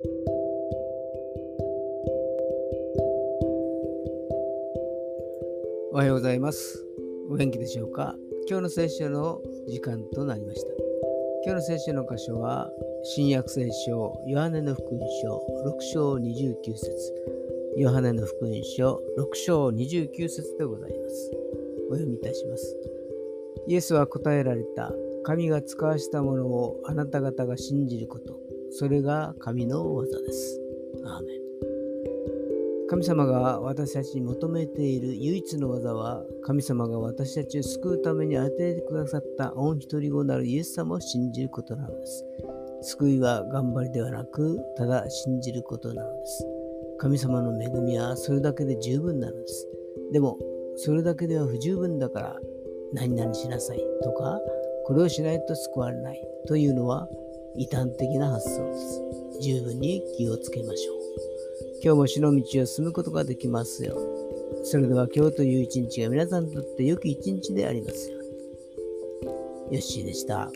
おはようございます。お元気でしょうか？今日の聖書の時間となりました。今日の聖書の箇所は、新約聖書、ヨハネの福音書6章29節ヨハネの福音書6章29節でございます。お読みいたします。イエスは答えられた。神が使わしたものをあなた方が信じること。それが神の技です。アーメン神様が私たちに求めている唯一の技は、神様が私たちを救うために当ててくださった御一人子なるイエス様を信じることなのです。救いは頑張りではなく、ただ信じることなのです。神様の恵みはそれだけで十分なのです。でも、それだけでは不十分だから、何々しなさいとか、これをしないと救われないというのは異端的な発想です。十分に気をつけましょう。今日も死の道を進むことができますように。それでは今日という一日が皆さんにとって良き一日でありますように。よッしーでした。